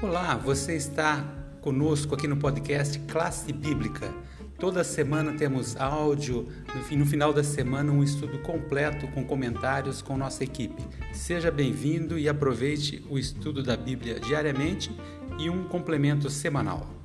Olá, você está conosco aqui no podcast Classe Bíblica. Toda semana temos áudio e no final da semana um estudo completo com comentários com nossa equipe. Seja bem-vindo e aproveite o estudo da Bíblia diariamente e um complemento semanal.